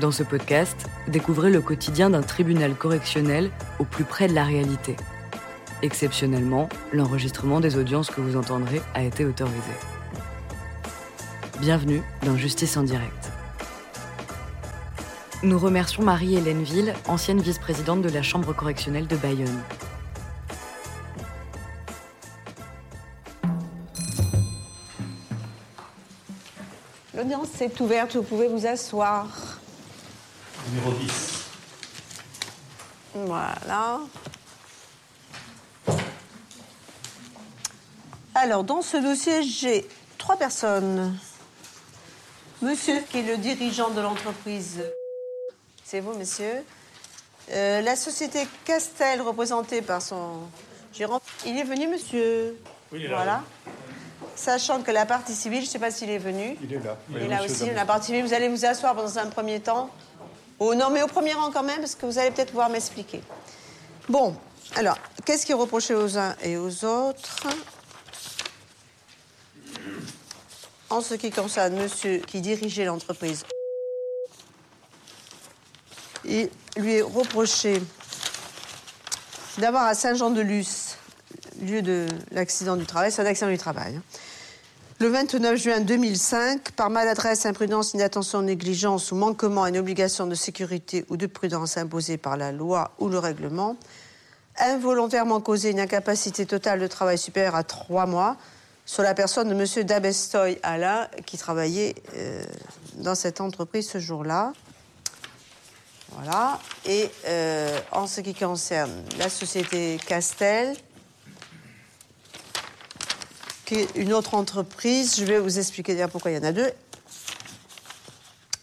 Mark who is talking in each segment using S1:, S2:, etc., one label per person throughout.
S1: Dans ce podcast, découvrez le quotidien d'un tribunal correctionnel au plus près de la réalité. Exceptionnellement, l'enregistrement des audiences que vous entendrez a été autorisé. Bienvenue dans Justice en direct. Nous remercions Marie-Hélène Ville, ancienne vice-présidente de la Chambre correctionnelle de Bayonne.
S2: L'audience est ouverte, vous pouvez vous asseoir.
S3: Numéro 10.
S2: Voilà. Alors, dans ce dossier, j'ai trois personnes. Monsieur, qui est le dirigeant de l'entreprise. C'est vous, monsieur. Euh, la société Castel, représentée par son gérant. Il est venu, monsieur
S3: Oui, il est là,
S2: Voilà. Sachant que la partie civile, je ne sais pas s'il est venu.
S3: Il est là.
S2: Il est là aussi, la partie civile. Vous allez vous asseoir dans un premier temps. Non, mais au premier rang quand même, parce que vous allez peut-être pouvoir m'expliquer. Bon, alors, qu'est-ce qui est reproché aux uns et aux autres En ce qui concerne monsieur qui dirigeait l'entreprise, il lui est reproché d'avoir à Saint-Jean-de-Luz, lieu de l'accident du travail, c'est un accident du travail. hein. Le 29 juin 2005, par maladresse, imprudence, inattention, négligence ou manquement à une obligation de sécurité ou de prudence imposée par la loi ou le règlement, involontairement causé une incapacité totale de travail supérieure à trois mois sur la personne de M. Dabestoy Alain, qui travaillait euh, dans cette entreprise ce jour-là. Voilà. Et euh, en ce qui concerne la société Castel, une autre entreprise, je vais vous expliquer pourquoi il y en a deux,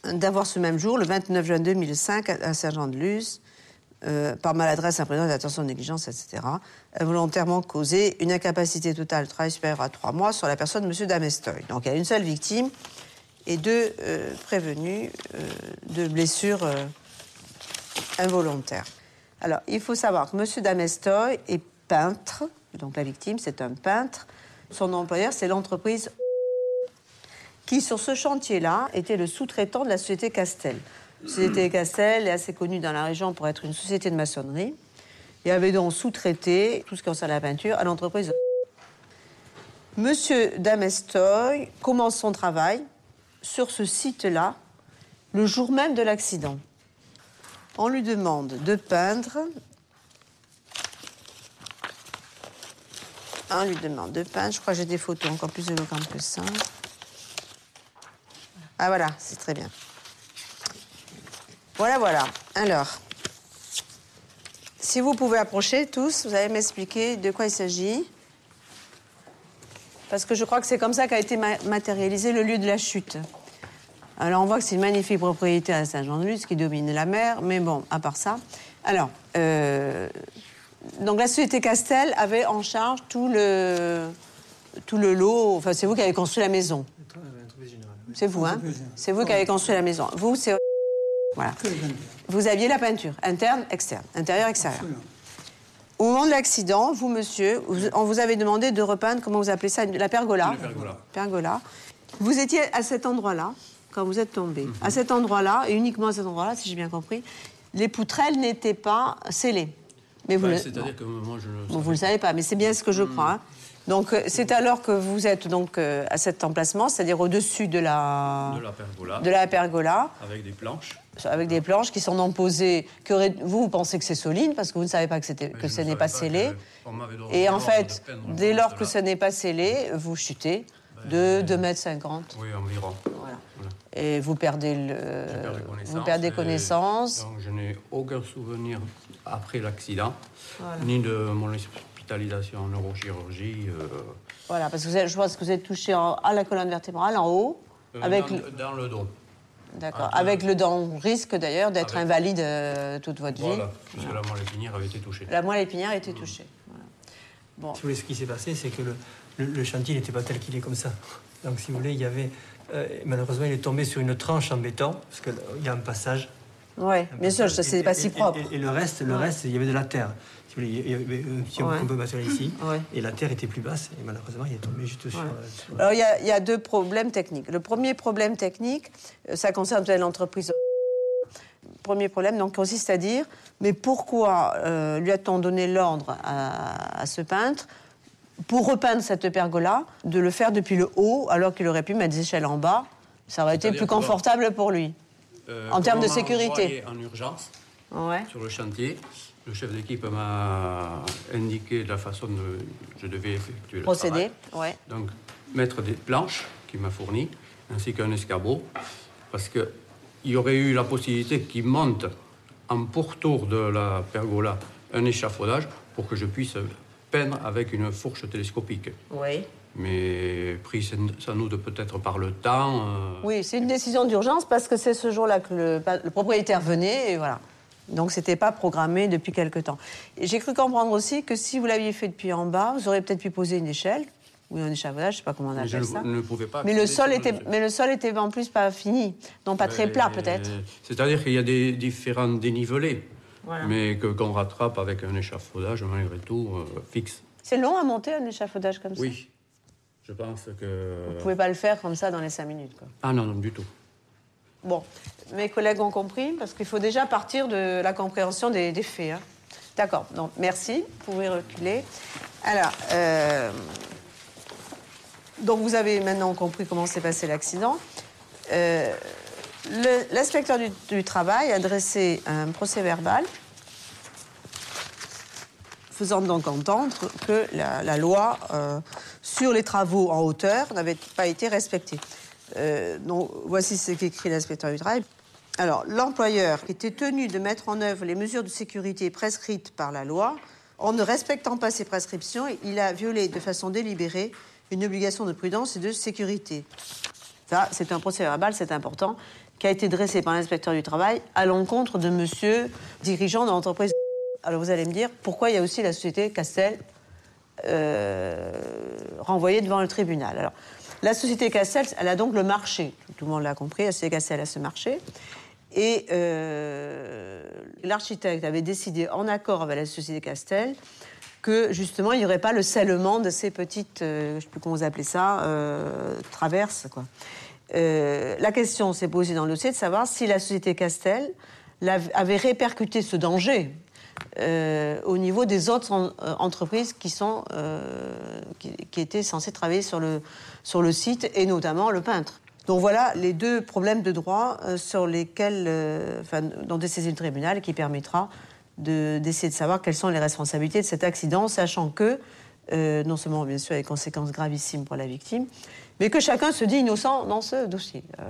S2: d'avoir ce même jour, le 29 juin 2005, à à Saint-Jean-de-Luz, euh, par maladresse, imprudence, attention, négligence, etc., involontairement causé une incapacité totale de travail supérieure à trois mois sur la personne de M. Damestoy. Donc il y a une seule victime et deux euh, prévenus euh, de blessures involontaires. Alors, il faut savoir que M. Damestoy est peintre, donc la victime, c'est un peintre. Son employeur, c'est l'entreprise qui, sur ce chantier-là, était le sous-traitant de la société Castel. La société Castel est assez connue dans la région pour être une société de maçonnerie. Il avait donc sous-traité tout ce qui concerne la peinture à l'entreprise. Monsieur Damestoy commence son travail sur ce site-là le jour même de l'accident. On lui demande de peindre. On lui demande de peindre. Je crois que j'ai des photos encore plus éloquentes que ça. Ah voilà, c'est très bien. Voilà, voilà. Alors, si vous pouvez approcher tous, vous allez m'expliquer de quoi il s'agit. Parce que je crois que c'est comme ça qu'a été ma- matérialisé le lieu de la chute. Alors, on voit que c'est une magnifique propriété à Saint-Jean-de-Luz qui domine la mer, mais bon, à part ça. Alors, euh, donc la société Castel avait en charge tout le, tout le lot. Enfin, c'est vous qui avez construit la maison. C'est vous, hein C'est vous qui avez construit la maison. Vous, c'est. Voilà. Vous aviez la peinture, interne, externe, intérieur, extérieur. Au moment de l'accident, vous, monsieur, vous- on vous avait demandé de repeindre, comment vous appelez ça, la pergola.
S3: La pergola.
S2: Pergola. Vous étiez à cet endroit-là, quand vous êtes tombé. À cet endroit-là, et uniquement à cet endroit-là, si j'ai bien compris, les poutrelles n'étaient pas scellées. Mais vous,
S3: Enfin,
S2: le-
S3: C'est-à-dire que moi, je le
S2: Bon, vous le savez pas, mais c'est bien ce que je crois. hein. Donc, euh, c'est alors que vous êtes donc euh, à cet emplacement, c'est-à-dire au-dessus de la,
S3: de la pergola,
S2: de la pergola,
S3: avec des planches.
S2: avec des planches qui sont non posées. Que vous, vous pensez que c'est solide parce que vous ne savez pas que, c'était- que ce
S3: ne
S2: n'est pas
S3: pas
S2: scellé. Et en fait, dès lors que ce n'est pas scellé, vous chutez de 2 mètres 50.
S3: Oui, environ.
S2: Voilà.
S3: Voilà.
S2: Et vous perdez, le,
S3: perdu connaissance.
S2: Vous perdez connaissance.
S3: Donc, je n'ai aucun souvenir après l'accident,
S2: Voilà.
S3: ni de mon hospitalisation en neurochirurgie. euh,
S2: Voilà, parce que vous êtes- je pense que vous êtes touché en- à la colonne vertébrale, en haut,
S3: euh,
S2: avec,
S3: dans,
S2: le-
S3: dans le dos.
S2: d'accord,
S3: Ah,
S2: avec le dent risque d'ailleurs d'être
S3: Avec-
S2: invalide euh, toute votre vie.
S3: Voilà, puisque la moelle épinière avait été touchée.
S2: La moelle épinière a été touchée. Voilà. Bon,
S4: Si vous voulez, ce qui s'est passé, c'est que le, le- le chantier n'était pas tel qu'il est comme ça. Donc, si vous voulez, il y avait. euh, malheureusement, il est tombé sur une tranche en béton, parce qu'il y a un passage. un
S2: bien sûr, c'est pas si propre.
S4: Et, et le reste, le
S2: Ouais.
S4: reste, il y avait de la terre. Si vous voulez, il y avait un petit
S2: Ouais.
S4: on peut matériel ici.
S2: Ouais.
S4: Et la terre était plus basse, et malheureusement, il est tombé juste sur. Euh,
S2: Alors, il y, a- il y a deux problèmes techniques. Le premier problème technique, euh, ça concerne l'entreprise. premier problème donc, consiste à dire mais pourquoi euh, lui a-t-on donné l'ordre à, ce peintre pour repeindre cette pergola, de le faire depuis le haut, alors qu'il aurait pu mettre des échelles en bas Ça aurait été plus confortable pour lui,
S3: euh,
S2: en termes de sécurité.
S3: En urgence, sur le chantier, le chef d'équipe m'a indiqué la façon dont je devais effectuer
S2: Procéder,
S3: le travail. Donc, mettre des planches qu'il m'a fournies, ainsi qu'un escabeau, parce qu'il y aurait eu la possibilité qu'il monte en pourtour de la pergola un échafaudage pour que je puisse peindre avec une fourche télescopique.
S2: Oui.
S3: Mais pris sans doute peut-être par le temps. Euh,
S2: oui, c'est une décision d'urgence parce que c'est ce jour-là que le, propriétaire venait et voilà. Donc c'était pas programmé depuis quelque temps. J'ai cru comprendre aussi que si vous l'aviez fait depuis en bas, vous auriez peut-être pu poser une échelle ou un échafaudage, je sais pas comment on appelle ça.
S3: Ne pouvais pas
S2: mais le sol était, mais le sol était en plus pas fini, non pas très plat peut-être.
S3: C'est-à-dire qu'il y a des différents dénivelés, mais que qu'on rattrape avec un échafaudage malgré tout euh, fixe.
S2: C'est long à monter un échafaudage comme ça?
S3: Oui, je pense que.
S2: Vous pouvez pas le faire comme ça dans les cinq minutes, quoi.
S3: Ah non, non du tout.
S2: Bon, mes collègues ont compris parce qu'il faut déjà partir de la compréhension des, faits. Hein. D'accord. Donc merci. Vous pouvez reculer. Alors. Euh, donc vous avez maintenant compris comment s'est passé l'accident. Euh, l'inspecteur du, travail a dressé un procès verbal faisant donc entendre que la, loi euh, sur les travaux en hauteur n'avait pas été respectée. Euh, donc, voici ce qu'écrit l'inspecteur du travail. Alors, l'employeur qui était tenu de mettre en œuvre les mesures de sécurité prescrites par la loi, en ne respectant pas ces prescriptions, il a violé de façon délibérée une obligation de prudence et de sécurité. Ça, c'est un procès verbal, c'est important, qui a été dressé par l'inspecteur du travail à l'encontre de monsieur dirigeant de l'entreprise. Alors vous allez me dire, pourquoi il y a aussi la société Castel euh, renvoyée devant le tribunal? Alors, la société Castel, elle a donc le marché. Tout le monde l'a compris, la société Castel a ce marché. Et euh, l'architecte avait décidé, en accord avec la société Castel, que justement il n'y aurait pas le scellement de ces petites, euh, je ne sais plus comment vous appelez ça, euh, traverses. Quoi. Euh, la question s'est posée dans le dossier de savoir si la société Castel avait répercuté ce danger au niveau des autres entreprises qui, sont, qui, étaient censées travailler sur le, sur le site, et notamment le peintre. Donc voilà les deux problèmes de droit sur lesquels, enfin, dont le tribunal qui permettra d'essayer de, savoir quelles sont les responsabilités de cet accident, sachant que, euh, non seulement bien sûr, des conséquences gravissimes pour la victime, mais que chacun se dit innocent dans ce dossier. Euh,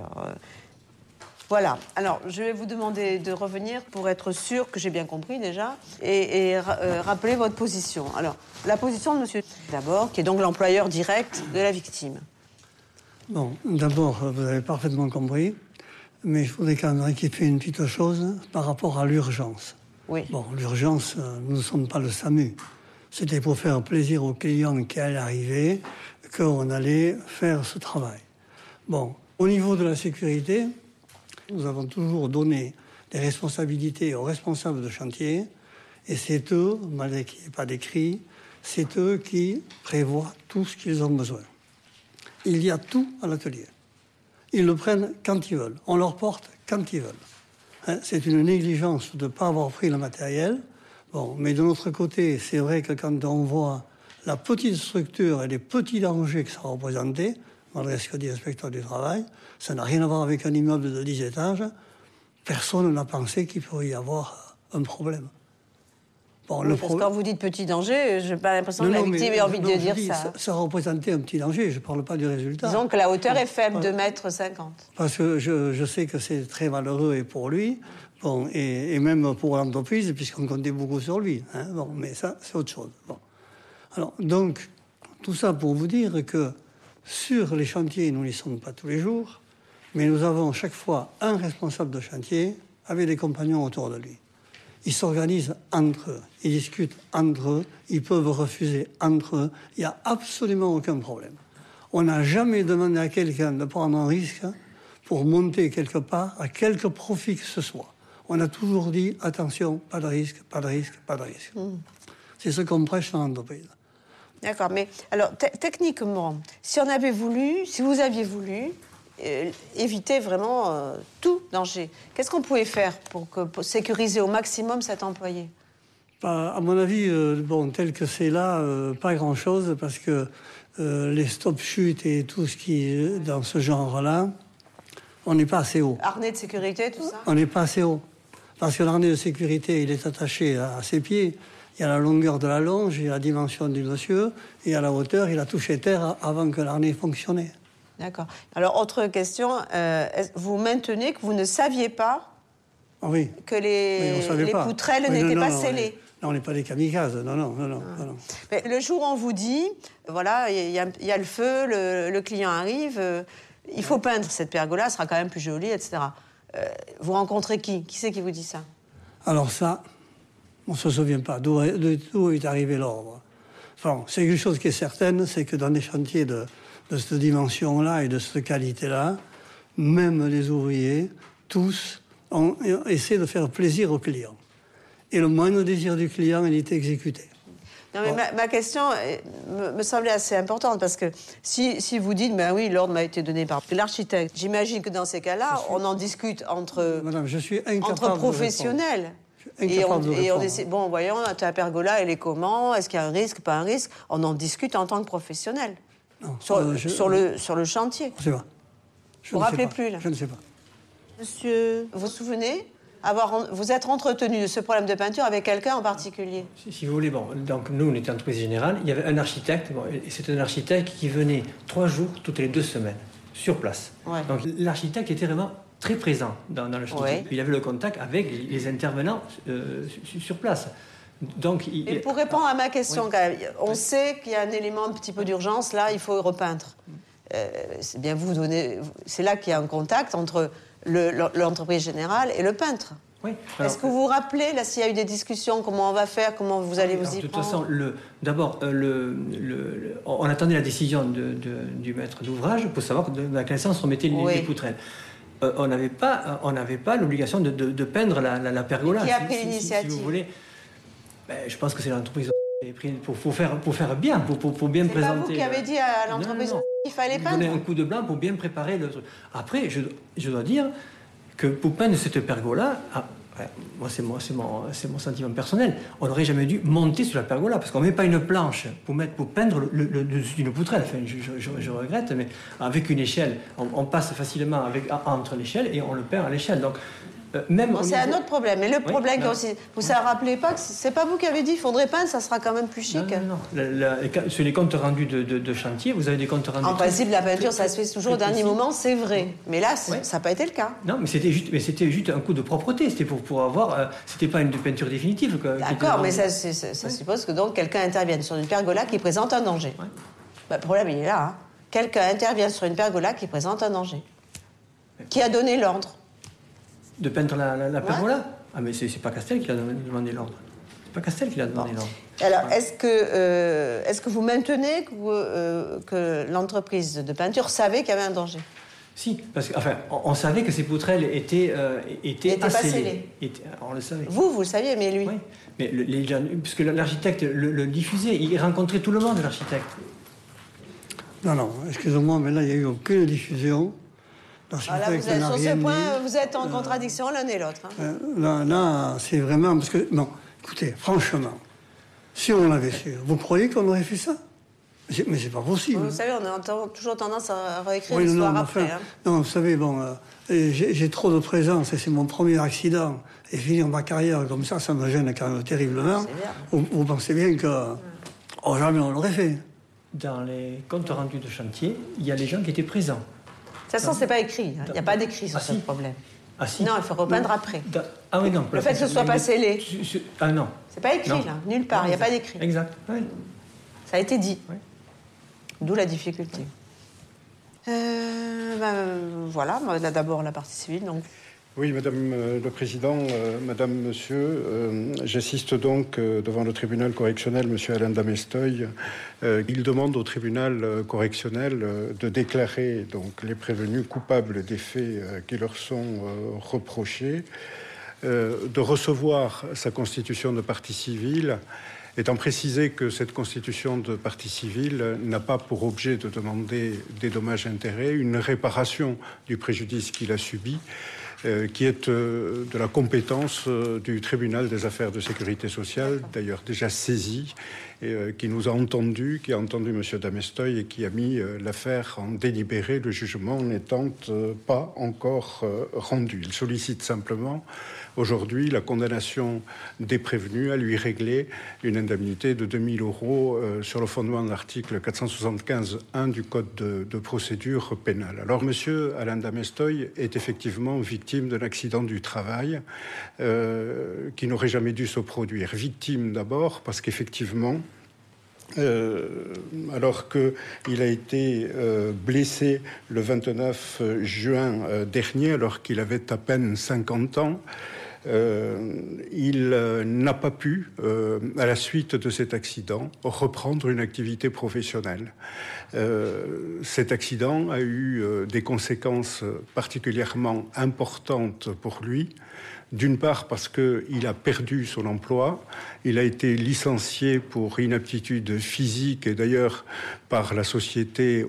S2: voilà. Alors, je vais vous demander de revenir pour être sûr que j'ai bien compris déjà et, euh, rappeler votre position. Alors, la position de monsieur d'abord, qui est donc l'employeur direct de la victime.
S5: Bon, d'abord, vous avez parfaitement compris, mais je voudrais quand même rectifier une petite chose par rapport à l'urgence. Bon, l'urgence, euh, nous ne sommes pas le SAMU. C'était pour faire plaisir aux clients qui allaient arriver qu'on allait faire ce travail. Bon, au niveau de la sécurité, nous avons toujours donné des responsabilités aux responsables de chantier, et c'est eux, malgré qu'il n'y ait pas d'écrit, c'est eux qui prévoient tout ce qu'ils ont besoin. Il y a tout à l'atelier. Ils le prennent quand ils veulent. On leur porte quand ils veulent. Hein, c'est une négligence de ne pas avoir pris le matériel. Bon, mais de notre côté, c'est vrai que quand on voit la petite structure et les petits dangers que ça représentait, malgré ce que dit l'inspecteur du travail, ça n'a rien à voir avec un immeuble de 10 étages. Personne n'a pensé qu'il pourrait y avoir un problème.
S2: Bon, le parce que quand vous dites petit danger, je n'ai pas l'impression que la victime ait envie de dire ça.
S5: ça. représentait un petit danger, je ne parle pas du résultat.
S2: Disons que la hauteur est faible, de mètres 50.
S5: Parce que je, je sais que c'est très malheureux et pour lui, et, même pour l'entreprise, puisqu'on comptait beaucoup sur lui. Hein, mais ça, c'est autre chose. Alors, donc, tout ça pour vous dire que sur les chantiers, nous n'y sommes pas tous les jours, mais nous avons chaque fois un responsable de chantier avec des compagnons autour de lui. Ils s'organisent entre eux, ils discutent entre eux, ils peuvent refuser entre eux. Il n'y a absolument aucun problème. On n'a jamais demandé à quelqu'un de prendre un risque pour monter quelque part à quelque profit que ce soit. On a toujours dit attention, pas de risque, pas de risque, pas de risque. Hmm. C'est ce qu'on prêche dans l'entreprise.
S2: D'accord, mais alors techniquement, si on avait voulu, si vous aviez voulu, éviter vraiment tout danger. Qu'est-ce qu'on pouvait faire pour, que, sécuriser au maximum cet employé?
S5: Bah, À mon avis, bon, tel que c'est là, pas grand-chose, parce que les stop-chutes et tout ce qui est dans ce genre-là, on n'est pas assez haut.
S2: Harnais de sécurité, tout ça
S5: On n'est pas assez haut. Parce que l'arnais de sécurité, il est attaché à ses pieds. Il y a la longueur de la longe, il y a la dimension du monsieur, et à la hauteur, il a touché terre avant que l'arnais fonctionne.
S2: D'accord. Alors, autre question, euh, vous maintenez que vous ne saviez pas
S5: ah oui.
S2: que les, les poutrelles n'étaient pas scellées
S5: non, on n'est pas des kamikazes, non, non, non, non.
S2: Mais le jour où on vous dit, voilà, il y, a le feu, le, client arrive, euh, il faut peindre cette pergola, sera quand même plus jolie, etc. Euh, vous rencontrez qui? Qui c'est qui vous dit ça?
S5: Alors ça, on ne se souvient pas d'où est arrivé l'ordre? C'est une chose qui est certaine, c'est que dans des chantiers de, cette dimension-là et de cette qualité-là, même les ouvriers, tous, ont, essaient de faire plaisir au client. Et le moindre désir du client, il est exécuté.
S2: Non, mais ma, question euh, me, semblait assez importante parce que si, si vous dites, ben oui, l'ordre m'a été donné par l'architecte, j'imagine que dans ces cas-là, on en discute entre,
S5: Madame, je suis
S2: entre professionnels. Et on, et on essaie, bon, voyons, ta pergola, elle est comment? Est-ce qu'il y a un risque, pas un risque? On en discute en tant que professionnel. Non, sur, euh, sur, le, sur le chantier.
S5: Je ne sais pas.
S2: vous ne rappelez plus, là
S5: Je ne sais pas.
S2: Monsieur, vous vous souvenez? Vous êtes entretenu de ce problème de peinture avec quelqu'un en particulier
S4: si, vous voulez, bon, donc nous, on était entreprise générale, il y avait un architecte, et c'est un architecte qui venait trois jours toutes les deux semaines, sur place. Donc l'architecte était vraiment très présent dans, le chantier. Il avait le contact avec les intervenants euh, sur place.
S2: Donc, Et pour répondre à ma question, on sait qu'il y a un élément un petit peu d'urgence, là, il faut repeindre. Euh, c'est bien vous donner. C'est là qu'il y a un contact entre l'entreprise générale et le peintre. Oui. Est-ce que vous vous rappelez, là, s'il y a eu des discussions, comment on va faire, comment vous allez vous y
S4: prendre De toute façon, d'abord, euh, le, on attendait la décision de, du maître d'ouvrage pour savoir que de la connaissance on mettait les, poutrelles. Euh, on n'avait pas, on n'avait pas l'obligation de, peindre la, la, pergola.
S2: qui a pris l'initiative
S4: si, vous voulez, ben, je pense que c'est l'entreprise pour, pour, faire, pour faire bien, pour, pour, bien présenter. C'est
S2: pas vous qui avez dit à l'entreprise qu'il fallait peindre
S4: Donner un coup de blanc pour bien préparer le truc. Après, je, je dois dire que pour peindre cette pergola, ah, moi c'est mon, mon, mon sentiment personnel, on n'aurait jamais dû monter sur la pergola parce qu'on ne met pas une planche pour, mettre, pour peindre le, le, dessus d'une poutrelle. Enfin, je, je, regrette, mais avec une échelle, on, on passe facilement avec, entre l'échelle et on le peint à l'échelle. Donc
S2: euh, c'est un autre problème. Mais le problème, aussi, vous ne rappelez pas que c'est pas vous qui avez dit qu'il faudrait peindre, ça sera quand même plus chic.
S4: Non, non, sur les comptes rendus de, chantier, vous avez des comptes rendus.
S2: En principe, la peinture, ça se fait toujours au dernier moment, c'est vrai. Mais là, ça n'a pas été le cas.
S4: Non, mais c'était juste, mais c'était juste un coup de propreté. C'était pour, pour avoir. Euh, c'était pas une peinture définitive.
S2: D'accord, mais ça, ça suppose que donc quelqu'un intervienne sur une pergola qui présente un danger. Bah, le problème, il est là. Hein. Quelqu'un intervient sur une pergola qui présente un danger. Qui a donné l'ordre
S4: de peindre la, la, pergola Ah, mais c'est pas Castel qui a demandé l'ordre. C'est pas Castel qui a demandé l'ordre.
S2: Alors, est-ce que, euh, est que vous maintenez que, euh, que l'entreprise de peinture savait qu'il y avait un danger?
S4: Si, parce que, enfin, on, savait que ces poutrelles étaient, euh, étaient,
S2: scellées.
S4: on le savait.
S2: Vous, vous le saviez, mais lui
S4: Oui, mais le, les, puisque l'architecte le, diffusait, il rencontrait tout le monde, l'architecte.
S5: Non, non, excusez-moi, mais là, il n'y a eu aucune diffusion.
S2: Ah, vous êtes, sur ce point, vous êtes en contradiction l'un et l'autre. Hein.
S5: Euh, là, c'est vraiment. Parce que, non, écoutez, franchement, si on l'avait su, vous croyez qu'on aurait fait ça? Mais c'est pas possible.
S2: Vous savez, on a toujours tendance à réécrire l'histoire après. Hein.
S5: Non, vous savez, bon, euh, j'ai trop de présence et c'est mon premier accident. Et finir ma carrière comme ça, ça me gêne quand même terriblement. Vous, vous, pensez bien que. Oh, jamais on l'aurait fait.
S4: Dans les comptes rendus de chantier, il y a les gens qui étaient présents.
S2: De toute façon, c'est pas écrit. Hein. Il n'y a pas d'écrit sur ah, ce problème.
S4: Ah, si.
S2: Non, il faut repeindre après.
S4: Ah oui, non.
S2: Le fait que ce soit pas scellé.
S4: Ah non.
S2: C'est pas écrit, là. Nulle part. Il n'y a pas d'écrit.
S4: Exact.
S2: Ça a été dit. D'où la difficulté. Euh, ben, voilà, d'abord la partie civile. Donc.
S6: Oui, Madame euh, le Président, euh, Madame, Monsieur, euh, j'assiste donc devant le tribunal correctionnel, Monsieur Alain Damestoy. il demande au tribunal correctionnel de déclarer les prévenus coupables des faits qui leur sont reprochés, de recevoir sa constitution de partie civile Étant précisé que cette constitution de partie civile n'a pas pour objet de demander des dommages-intérêts, une réparation du préjudice qu'il a subi, qui est euh, de la compétence euh, du tribunal des affaires de sécurité sociale, d'ailleurs déjà saisi, et qui nous a entendus, qui a entendu M. Damestoy et qui a mis l'affaire en délibéré, le jugement n'étant pas encore rendu. Il sollicite simplement aujourd'hui la condamnation des prévenus à lui régler une indemnité de 2000 euros euh, sur le fondement de l'article 475.1 du Code de, procédure pénale. Alors, monsieur Alain Damestoy est effectivement victime d'un accident du travail euh, qui n'aurait jamais dû se produire. Victime d'abord parce qu'effectivement, euh, alors qu'il a été blessé le 29 juin dernier, alors qu'il avait à peine 50 ans, il euh, n'a pas pu, euh, à la suite de cet accident, reprendre une activité professionnelle. cet accident a eu des conséquences particulièrement importantes pour lui. D'une part parce qu'il a perdu son emploi, il a été licencié pour inaptitude physique et d'ailleurs par la société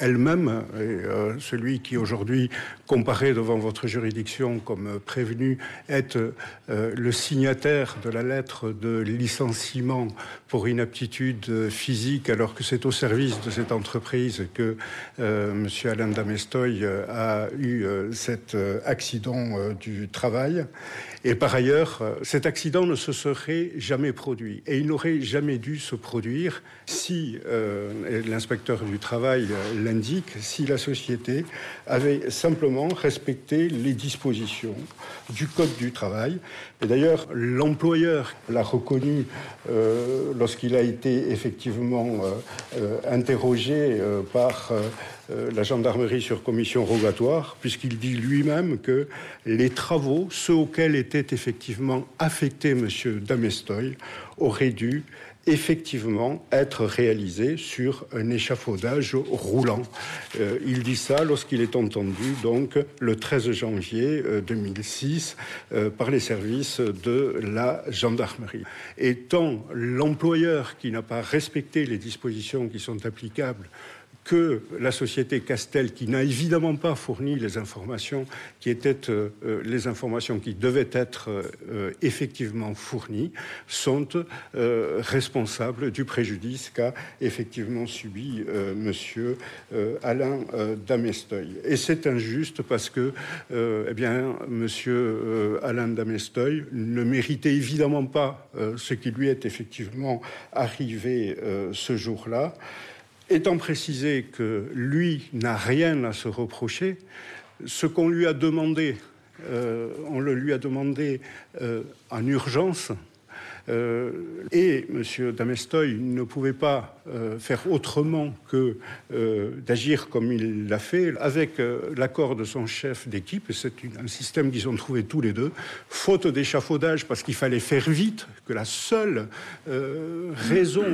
S6: elle-même, euh, celui qui aujourd'hui comparaît devant votre juridiction comme prévenu, est euh, le signataire de la lettre de licenciement pour inaptitude physique, alors que c'est au service de cette entreprise que euh, M. Alain Damestoy a eu cet accident du travail. Et par ailleurs, euh, cet accident ne se serait jamais produit. Et il n'aurait jamais dû se produire si, euh, l'inspecteur du travail euh, l'indique, si la société avait simplement respecté les dispositions du Code du travail. Et d'ailleurs, l'employeur l'a reconnu lorsqu'il a été effectivement interrogé par euh, la gendarmerie sur commission rogatoire, puisqu'il dit lui-même que les travaux, ceux auxquels était effectivement affecté M. Damestoy, auraient dû effectivement être réalisés sur un échafaudage roulant. Euh, il dit ça lorsqu'il est entendu donc le 13 janvier 2006 euh, par les services de la gendarmerie. Étant l'employeur qui n'a pas respecté les dispositions qui sont applicables que la société Castel, qui n'a évidemment pas fourni les informations qui étaient euh, euh, les informations qui devaient être euh, effectivement fournies, sont responsables du préjudice qu'a effectivement subi Monsieur Alain Damestoy. Et c'est injuste parce que, eh bien, Monsieur Alain Damestoy ne méritait évidemment pas ce qui lui est effectivement arrivé ce jour-là. Étant précisé que lui n'a rien à se reprocher, ce qu'on lui a demandé, euh, on le lui a demandé euh, en urgence, euh, et M. Damestoy ne pouvait pas euh, faire autrement que euh, d'agir comme il l'a fait, avec l'accord de son chef d'équipe, c'est un système qu'ils ont trouvé tous les deux, faute d'échafaudage, parce qu'il fallait faire vite, que la seule raison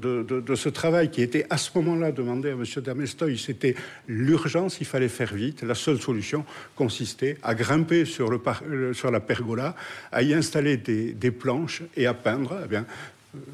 S6: de, ce travail qui était à ce moment-là demandé à M. Damestoy, c'était l'urgence, il fallait faire vite. La seule solution consistait à grimper sur, le, sur la pergola, à y installer des, planches à peindre, eh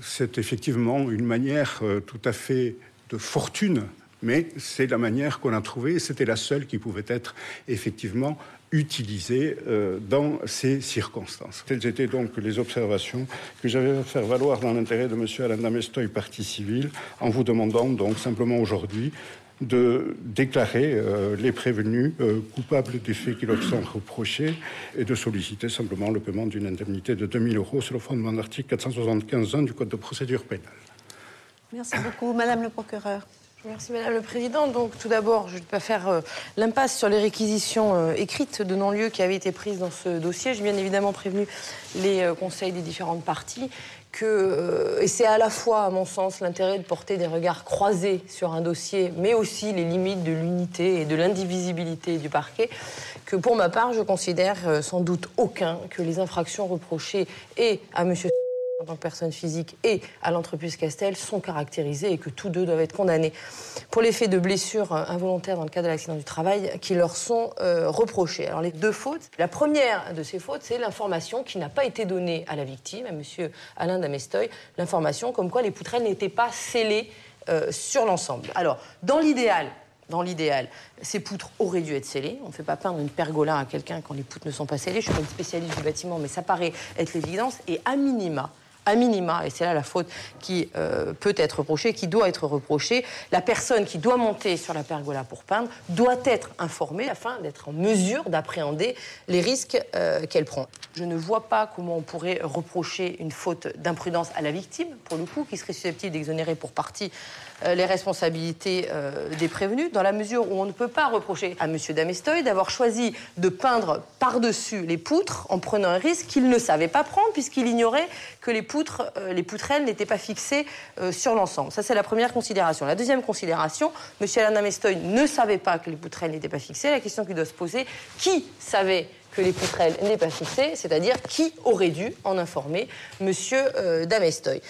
S6: c'est effectivement une manière euh, tout à fait de fortune, mais c'est la manière qu'on a trouvée, c'était la seule qui pouvait être effectivement utilisée euh, dans ces circonstances. Telles étaient donc les observations que j'avais à faire valoir dans l'intérêt de M. Alain Damestoy, partie civile, en vous demandant donc simplement aujourd'hui de déclarer euh, les prévenus euh, coupables des faits qui leur sont reprochés et de solliciter simplement le paiement d'une indemnité de 2000 euros sur le fondement de l'article 475.1 du Code de procédure pénale.
S2: Merci beaucoup, Madame le procureur.
S7: Merci Madame le Président. Donc tout d'abord, je ne vais pas faire euh, l'impasse sur les réquisitions écrites de non-lieu qui avaient été prises dans ce dossier. J'ai bien évidemment prévenu les conseils des différentes parties que, euh, et c'est à la fois, à mon sens, l'intérêt de porter des regards croisés sur un dossier, mais aussi les limites de l'unité et de l'indivisibilité du parquet, que pour ma part, je considère euh, sans doute aucun que les infractions reprochées et à M. en tant que personne physique et à l'entreprise Castel sont caractérisés et que tous deux doivent être condamnés pour les faits de blessures involontaires dans le cadre de l'accident du travail qui leur sont euh, reprochés. Alors les deux fautes, la première de ces fautes, c'est l'information qui n'a pas été donnée à la victime, à monsieur Alain Damestoy, l'information comme quoi les poutrelles n'étaient pas scellées euh, sur l'ensemble. Alors, dans l'idéal, dans l'idéal, ces poutres auraient dû être scellées. On ne fait pas peindre une pergola à quelqu'un quand les poutres ne sont pas scellées. Je suis pas une spécialiste du bâtiment, mais ça paraît être l'évidence. Et à minima, à minima, et c'est là la faute qui euh, peut être reprochée, qui doit être reprochée, la personne qui doit monter sur la pergola pour peindre doit être informée afin d'être en mesure d'appréhender les risques euh, qu'elle prend. Je ne vois pas comment on pourrait reprocher une faute d'imprudence à la victime, pour le coup, qui serait susceptible d'exonérer pour partie euh, les responsabilités des prévenus, dans la mesure où on ne peut pas reprocher à M. Damestoy d'avoir choisi de peindre par-dessus les poutres en prenant un risque qu'il ne savait pas prendre, puisqu'il ignorait que les poutres euh, les poutrelles n'étaient pas fixées euh, sur l'ensemble. Ça, c'est la première considération. La deuxième considération, M. Alain Mestoy ne savait pas que les poutrelles n'étaient pas fixées. La question qui doit se poser, qui savait que les poutrelles n'étaient pas fixées, c'est-à-dire qui aurait dû en informer M. Euh, Damestoy?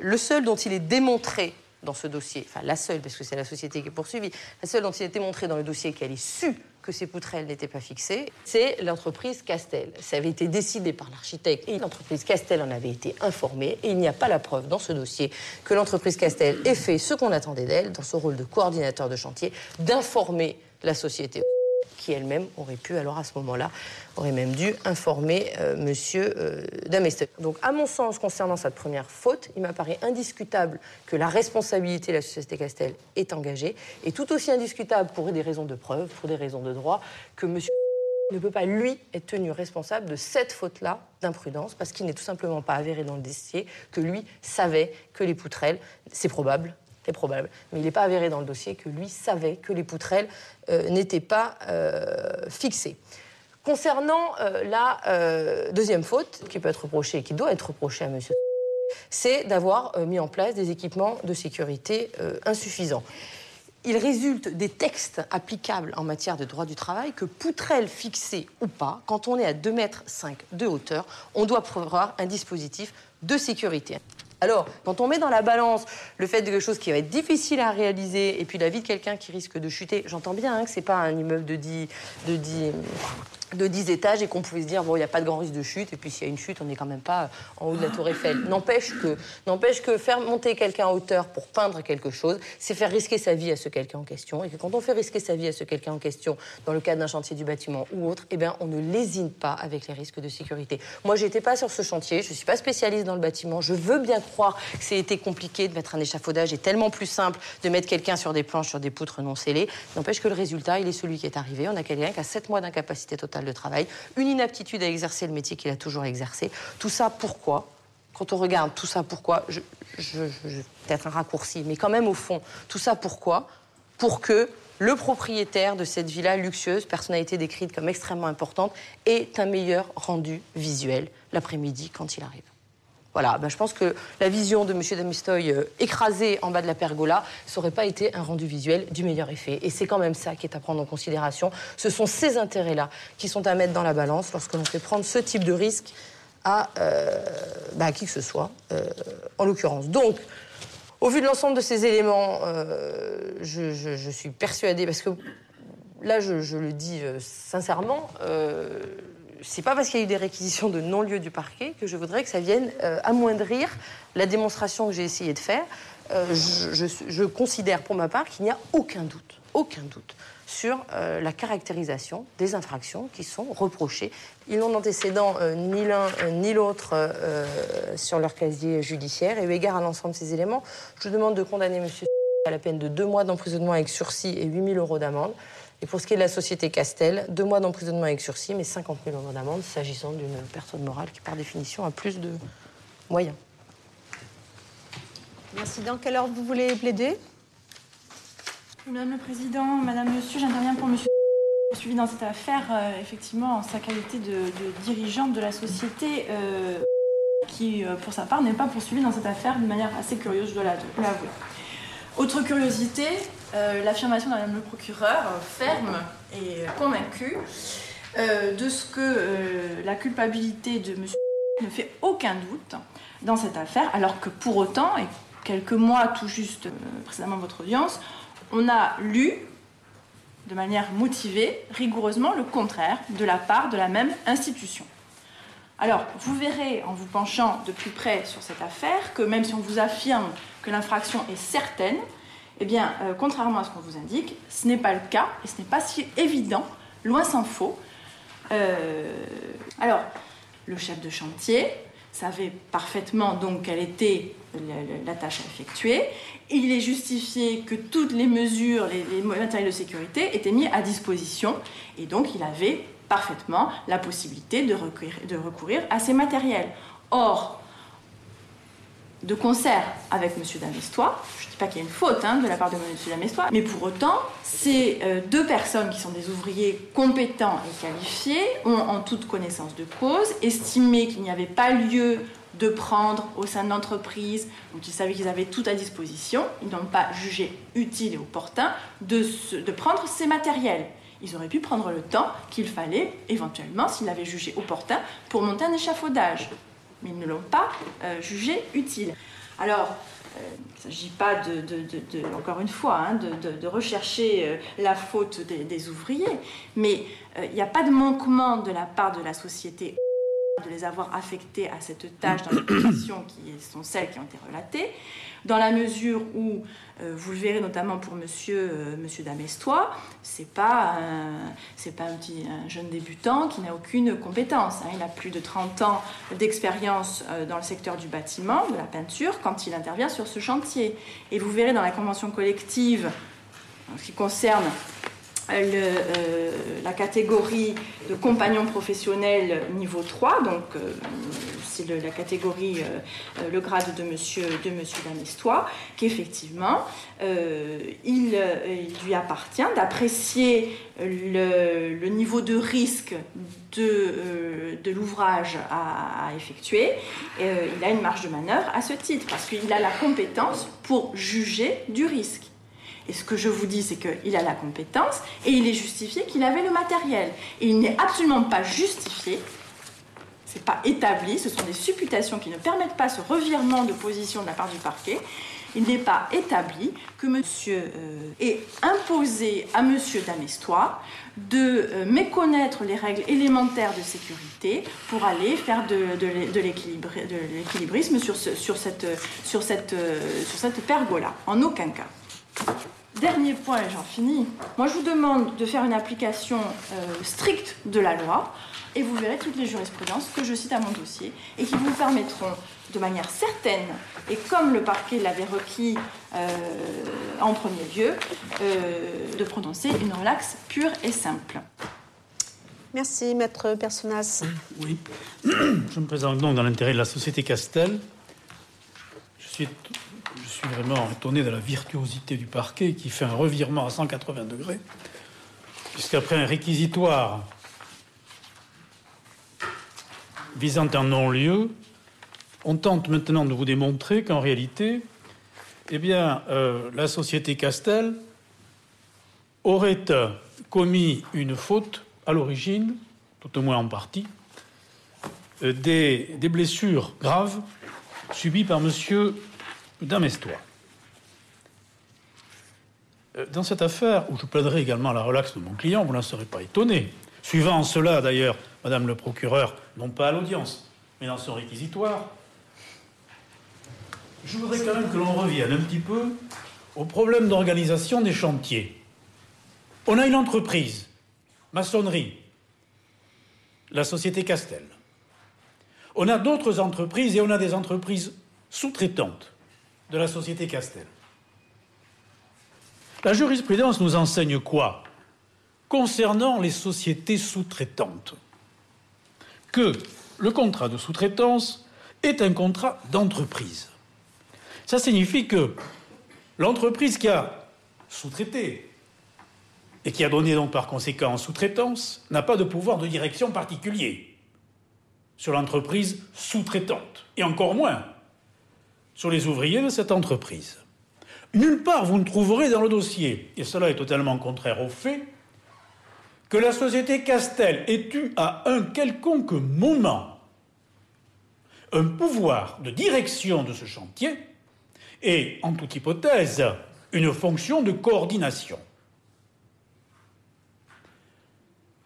S7: le seul dont il est démontré dans ce dossier, enfin la seule, parce que c'est la société qui est poursuivie, la seule dont il est démontré dans le dossier qu'elle est su que ces poutrelles n'étaient pas fixées, c'est l'entreprise Castel. Ça avait été décidé par l'architecte et l'entreprise Castel en avait été informée. Et il n'y a pas la preuve dans ce dossier que l'entreprise Castel ait fait ce qu'on attendait d'elle, dans son rôle de coordinateur de chantier, d'informer la société qui elle-même aurait pu, alors à ce moment-là, aurait même dû informer euh, Monsieur euh, Donc, à mon sens, concernant cette première faute, il m'apparaît indiscutable que la responsabilité de la société Castel est engagée, et tout aussi indiscutable pour des raisons de preuve, pour des raisons de droit, que Monsieur ne peut pas, lui, être tenu responsable de cette faute-là d'imprudence, parce qu'il n'est tout simplement pas avéré dans le dossier que lui savait que les poutrelles, c'est probable, c'est probable. Mais il n'est pas avéré dans le dossier que lui savait que les poutrelles euh, n'étaient pas euh, fixées. Concernant euh, la deuxième faute qui peut être reprochée et qui doit être reprochée à monsieur, c'est d'avoir mis en place des équipements de sécurité insuffisants. Il résulte des textes applicables en matière de droit du travail que poutrelles fixées ou pas, quand on est à 2,5 mètres de hauteur, on doit prévoir un dispositif de sécurité. Alors, quand on met dans la balance le fait de quelque chose qui va être difficile à réaliser et puis la vie de quelqu'un qui risque de chuter, j'entends bien hein, que ce n'est pas un immeuble de 10, de 10 de 10 étages et qu'on pouvait se dire, bon, il n'y a pas de grand risque de chute, et puis s'il y a une chute, on n'est quand même pas en haut de la tour Eiffel. N'empêche que, n'empêche que faire monter quelqu'un en hauteur pour peindre quelque chose, c'est faire risquer sa vie à ce quelqu'un en question, et que quand on fait risquer sa vie à ce quelqu'un en question, dans le cadre d'un chantier du bâtiment ou autre, eh bien, on ne lésine pas avec les risques de sécurité. Moi, j'étais pas sur ce chantier, je ne suis pas spécialiste dans le bâtiment, je veux bien croire que c'était compliqué de mettre un échafaudage, et tellement plus simple de mettre quelqu'un sur des planches, sur des poutres non scellées. N'empêche que le résultat, il est celui qui est arrivé. On a quelqu'un qui a 7 mois d'incapacité totale de travail, une inaptitude à exercer le métier qu'il a toujours exercé. Tout ça, pourquoi? Quand on regarde tout ça, pourquoi? Peut-être un raccourci, mais quand même au fond, tout ça, pourquoi? Pour que le propriétaire de cette villa luxueuse, personnalité décrite comme extrêmement importante, ait un meilleur rendu visuel l'après-midi quand il arrive. Voilà, ben, je pense que la vision de M. Damistoy euh, écrasé en bas de la pergola, ça n'aurait pas été un rendu visuel du meilleur effet. Et c'est quand même ça qui est à prendre en considération. Ce sont ces intérêts-là qui sont à mettre dans la balance lorsque l'on fait prendre ce type de risque à, euh, ben, qui que ce soit, euh, en l'occurrence. Donc, au vu de l'ensemble de ces éléments, je, suis persuadée, parce que là, je, le dis sincèrement, c'est pas parce qu'il y a eu des réquisitions de non-lieu du parquet que je voudrais que ça vienne euh, amoindrir la démonstration que j'ai essayé de faire. Euh, je, considère pour ma part qu'il n'y a aucun doute, aucun doute sur euh, la caractérisation des infractions qui sont reprochées. Ils n'ont d'antécédent ni l'un ni l'autre sur leur casier judiciaire. Et eu égard à l'ensemble de ces éléments, je demande de condamner M. à la peine de deux mois d'emprisonnement avec sursis et 8 000 euros d'amende. Et pour ce qui est de la société Castel, deux mois d'emprisonnement avec sursis, mais 50 000 euros d'amende, s'agissant d'une personne morale qui, par définition, a plus de moyens.
S8: Merci. Dans quelle heure vous voulez plaider?
S9: Madame le Président, Madame, Monsieur, j'interviens pour Monsieur poursuivi dans cette affaire, euh, effectivement, en sa qualité de, dirigeante de la société, euh, qui, euh, pour sa part, n'est pas poursuivie dans cette affaire de manière assez curieuse, je dois l'avouer. Autre curiosité, euh, l'affirmation de Madame le procureur, euh, ferme et convaincue, euh, de ce que la culpabilité de M. ne fait aucun doute dans cette affaire, alors que pour autant, et quelques mois tout juste précédemment votre audience, on a lu de manière motivée, rigoureusement, le contraire de la part de la même institution. Alors, vous verrez en vous penchant de plus près sur cette affaire que même si on vous affirme que l'infraction est certaine, eh bien, euh, contrairement à ce qu'on vous indique, ce n'est pas le cas et ce n'est pas si évident, loin s'en faut. Euh, alors, le chef de chantier savait parfaitement donc quelle était la, tâche à effectuer. Il est justifié que toutes les mesures, les, les matériels de sécurité étaient mis à disposition et donc il avait parfaitement la possibilité de recourir, de recourir à ces matériels. Or, de concert avec M. Damestois, je ne dis pas qu'il y a une faute hein, de la part de M. Damestois, mais pour autant, ces euh, deux personnes qui sont des ouvriers compétents et qualifiés ont, en toute connaissance de cause, estimé qu'il n'y avait pas lieu de prendre au sein de l'entreprise, donc ils savaient qu'ils avaient tout à disposition, ils n'ont pas jugé utile et opportun de, de prendre ces matériels. Ils auraient pu prendre le temps qu'il fallait, éventuellement, s'ils l'avaient jugé opportun, pour monter un échafaudage. Mais ils ne l'ont pas euh, jugé utile. Alors, euh, il ne s'agit pas, encore une fois, hein, de, rechercher euh, la faute des, ouvriers, mais il n'y a pas de manquement de la part de la société de les avoir affectés à cette tâche conditions qui sont celles qui ont été relatées, dans la mesure où, euh, vous le verrez notamment pour monsieur, euh, monsieur Damestois, c'est pas, c'est pas un jeune débutant qui n'a aucune compétence. Hein. Il a plus de 30 ans d'expérience euh, dans le secteur du bâtiment, de la peinture, quand il intervient sur ce chantier. Et vous verrez dans la convention collective, en ce qui concerne euh, la catégorie de compagnons professionnels niveau 3, donc euh, c'est la catégorie, euh, le grade de monsieur, de monsieur Damestois, qu'effectivement, il, lui appartient d'apprécier le, niveau de risque de, l'ouvrage à, effectuer. il a une marge de manœuvre à ce titre, parce qu'il a la compétence pour juger du risque. Et ce que je vous dis, c'est qu'il a la compétence et il est justifié qu'il avait le matériel. Et il n'est absolument pas justifié, c'est pas établi, ce sont des supputations qui ne permettent pas ce revirement de position de la part du parquet. Il n'est pas établi que monsieur euh, ait imposé à monsieur Damestois de euh, méconnaître les règles élémentaires de sécurité pour aller faire de, l'équilibrisme sur cette pergola. En aucun cas. Dernier point, et j'en finis. Moi, je vous demande de faire une application euh, stricte de la loi, et vous verrez toutes les jurisprudences que je cite à mon dossier, et qui vous permettront de manière certaine, et comme le parquet l'avait requis euh, en premier lieu, euh, de prononcer une relaxe pure et simple.
S2: Merci, maître Personas.
S10: Oui, je me présente donc dans l'intérêt de la société Castel. Je suis suis vraiment étonné de la virtuosité du parquet qui fait un revirement à 180 degrés, puisqu'après un réquisitoire visant un non-lieu, on tente maintenant de vous démontrer qu'en réalité, eh bien, euh, la société Castel aurait commis une faute à l'origine, tout au moins en partie, euh, des, des blessures graves subies par Monsieur d'Amestois. Euh, dans cette affaire, où je plaiderai également la relaxe de mon client, vous n'en serez pas étonné. Suivant cela, d'ailleurs, Madame le procureur, non pas à l'audience, mais dans son réquisitoire, je voudrais quand même que l'on revienne un petit peu au problème d'organisation des chantiers. On a une entreprise, maçonnerie, la société Castel. On a d'autres entreprises et on a des entreprises sous-traitantes de la société Castel. La jurisprudence nous enseigne quoi? Concernant les sociétés sous-traitantes, que le contrat de sous-traitance est un contrat d'entreprise. Ça signifie que l'entreprise qui a sous-traité et qui a donné donc par conséquent en sous-traitance n'a pas de pouvoir de direction particulier sur l'entreprise sous-traitante, et encore moins sur les ouvriers de cette entreprise. Nulle part vous ne trouverez dans le dossier, et cela est totalement contraire au fait, que la société Castel ait eu à un quelconque moment un pouvoir de direction de ce chantier et, en toute hypothèse, une fonction de coordination.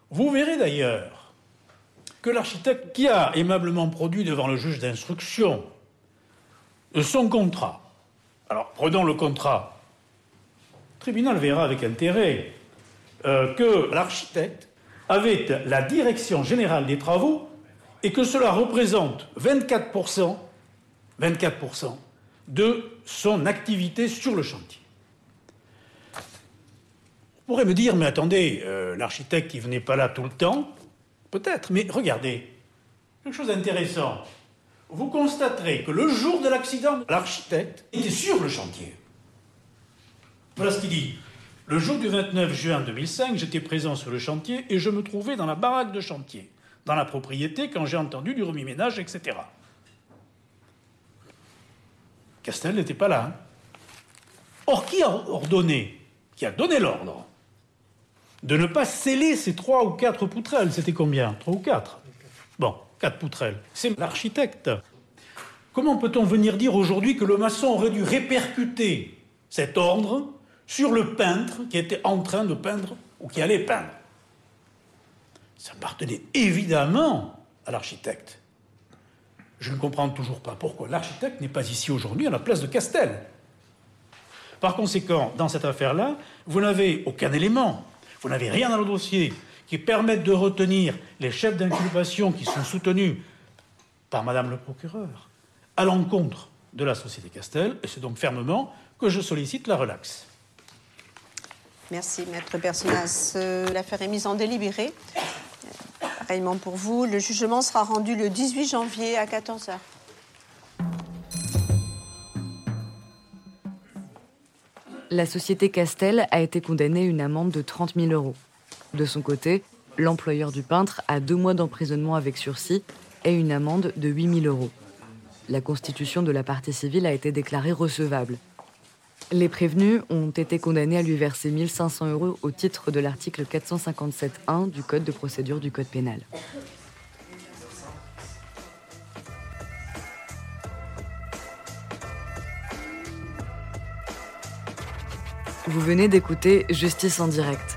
S10: Vous verrez d'ailleurs que l'architecte qui a aimablement produit devant le juge d'instruction son contrat, alors prenons le contrat, le tribunal verra avec intérêt euh, que l'architecte avait la direction générale des travaux et que cela représente 24%, 24 de son activité sur le chantier. Vous pourrez me dire, mais attendez, euh, l'architecte, il venait pas là tout le temps Peut-être, mais regardez, quelque chose d'intéressant. Vous constaterez que le jour de l'accident, l'architecte était sur le chantier. Voilà ce qu'il dit. Le jour du 29 juin 2005, j'étais présent sur le chantier et je me trouvais dans la baraque de chantier, dans la propriété, quand j'ai entendu du remis-ménage, etc. Castel n'était pas là. Hein. Or, qui a ordonné, qui a donné l'ordre de ne pas sceller ces trois ou quatre poutrelles? C'était combien? Trois ou quatre? Bon, quatre poutrelles. C'est l'architecte. Comment peut-on venir dire aujourd'hui que le maçon aurait dû répercuter cet ordre sur le peintre qui était en train de peindre ou qui allait peindre? Ça appartenait évidemment à l'architecte. Je ne comprends toujours pas pourquoi l'architecte n'est pas ici aujourd'hui à la place de Castel. Par conséquent, dans cette affaire-là, vous n'avez aucun élément, vous n'avez rien dans le dossier qui permette de retenir les chefs d'inculpation qui sont soutenus par Madame le procureur à l'encontre de la société Castel, et c'est donc fermement que je sollicite la relaxe.
S2: Merci, Maître Personnaz. Euh, l'affaire est mise en délibéré. Pareillement pour vous. Le jugement sera rendu le 18 janvier à 14h.
S1: La société Castel a été condamnée à une amende de 30 000 euros. De son côté, l'employeur du peintre a deux mois d'emprisonnement avec sursis et une amende de 8 000 euros. La constitution de la partie civile a été déclarée recevable. Les prévenus ont été condamnés à lui verser 1500 euros au titre de l'article 457.1 du Code de procédure du Code pénal. Vous venez d'écouter Justice en direct.